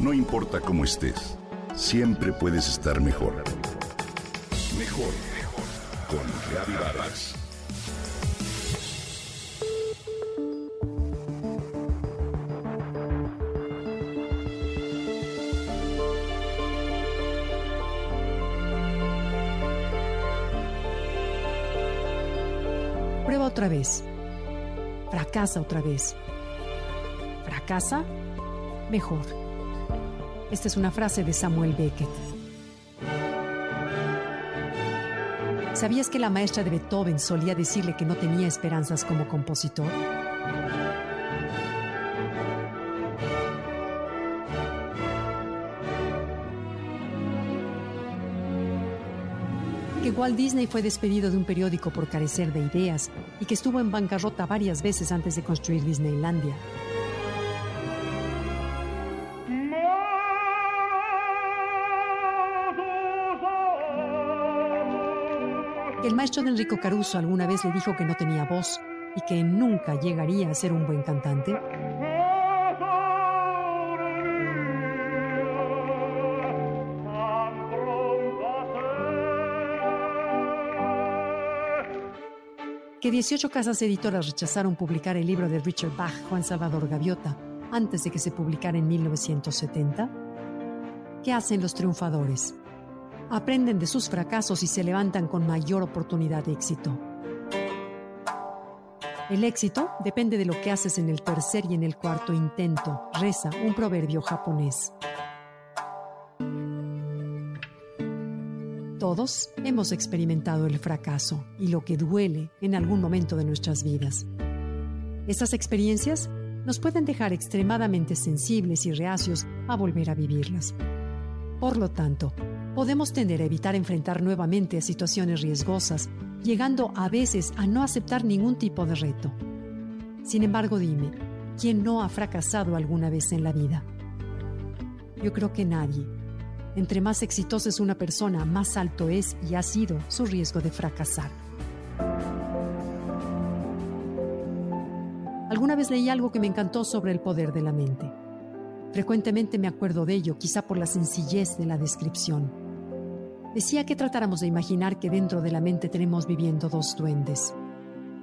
No importa cómo estés, siempre puedes estar mejor. Mejor, mejor. Con Reavivadas. Prueba otra vez. Fracasa otra vez. Fracasa mejor. Esta es una frase de Samuel Beckett. ¿Sabías que la maestra de Beethoven solía decirle que no tenía esperanzas como compositor? que Walt Disney fue despedido de un periódico por carecer de ideas y que estuvo en bancarrota varias veces antes de construir Disneylandia. El maestro de Enrico Caruso alguna vez le dijo que no tenía voz y que nunca llegaría a ser un buen cantante. que 18 casas editoras rechazaron publicar el libro de Richard Bach, Juan Salvador Gaviota, antes de que se publicara en 1970? ¿Qué hacen los triunfadores? Aprenden de sus fracasos y se levantan con mayor oportunidad de éxito. El éxito depende de lo que haces en el tercer y en el cuarto intento, reza un proverbio japonés. Todos hemos experimentado el fracaso y lo que duele en algún momento de nuestras vidas. Estas experiencias nos pueden dejar extremadamente sensibles y reacios a volver a vivirlas. Por lo tanto, podemos tender a evitar enfrentar nuevamente situaciones riesgosas, llegando a veces a no aceptar ningún tipo de reto. Sin embargo, dime, ¿quién no ha fracasado alguna vez en la vida? Yo creo que nadie entre más exitosa es una persona, más alto es y ha sido su riesgo de fracasar. Alguna vez leí algo que me encantó sobre el poder de la mente. Frecuentemente me acuerdo de ello, quizá por la sencillez de la descripción. Decía que tratáramos de imaginar que dentro de la mente tenemos viviendo dos duendes.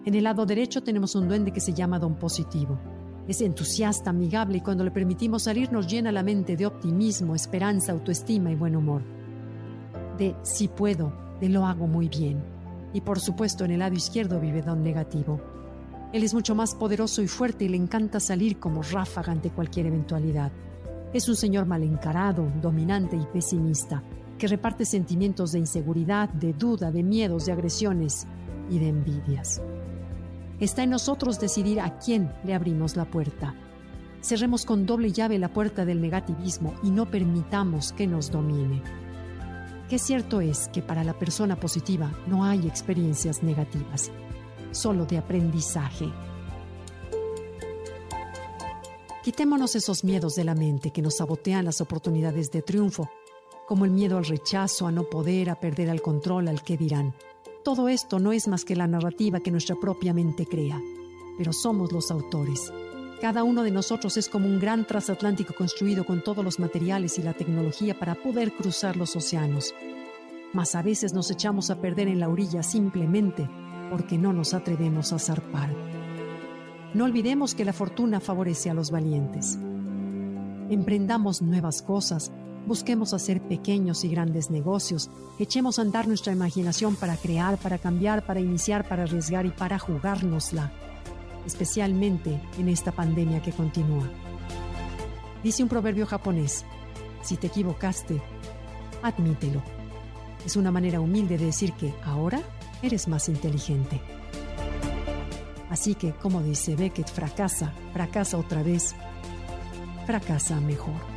En el lado derecho tenemos un duende que se llama Don Positivo, es entusiasta, amigable y cuando le permitimos salir nos llena la mente de optimismo, esperanza, autoestima y buen humor. De si puedo, de lo hago muy bien. Y por supuesto en el lado izquierdo vive Don Negativo. Él es mucho más poderoso y fuerte y le encanta salir como ráfaga ante cualquier eventualidad. Es un señor mal encarado, dominante y pesimista, que reparte sentimientos de inseguridad, de duda, de miedos, de agresiones y de envidias. Está en nosotros decidir a quién le abrimos la puerta. Cerremos con doble llave la puerta del negativismo y no permitamos que nos domine. Qué cierto es que para la persona positiva no hay experiencias negativas, solo de aprendizaje. Quitémonos esos miedos de la mente que nos sabotean las oportunidades de triunfo, como el miedo al rechazo, a no poder, a perder el control, al que dirán. Todo esto no es más que la narrativa que nuestra propia mente crea, pero somos los autores. Cada uno de nosotros es como un gran transatlántico construido con todos los materiales y la tecnología para poder cruzar los océanos. Mas a veces nos echamos a perder en la orilla simplemente porque no nos atrevemos a zarpar. No olvidemos que la fortuna favorece a los valientes. Emprendamos nuevas cosas, Busquemos hacer pequeños y grandes negocios. Echemos a andar nuestra imaginación para crear, para cambiar, para iniciar, para arriesgar y para jugárnosla, especialmente en esta pandemia que continúa. Dice un proverbio japonés, si te equivocaste, admítelo. Es una manera humilde de decir que ahora eres más inteligente. Así que, como dice Beckett, fracasa, fracasa otra vez, fracasa mejor.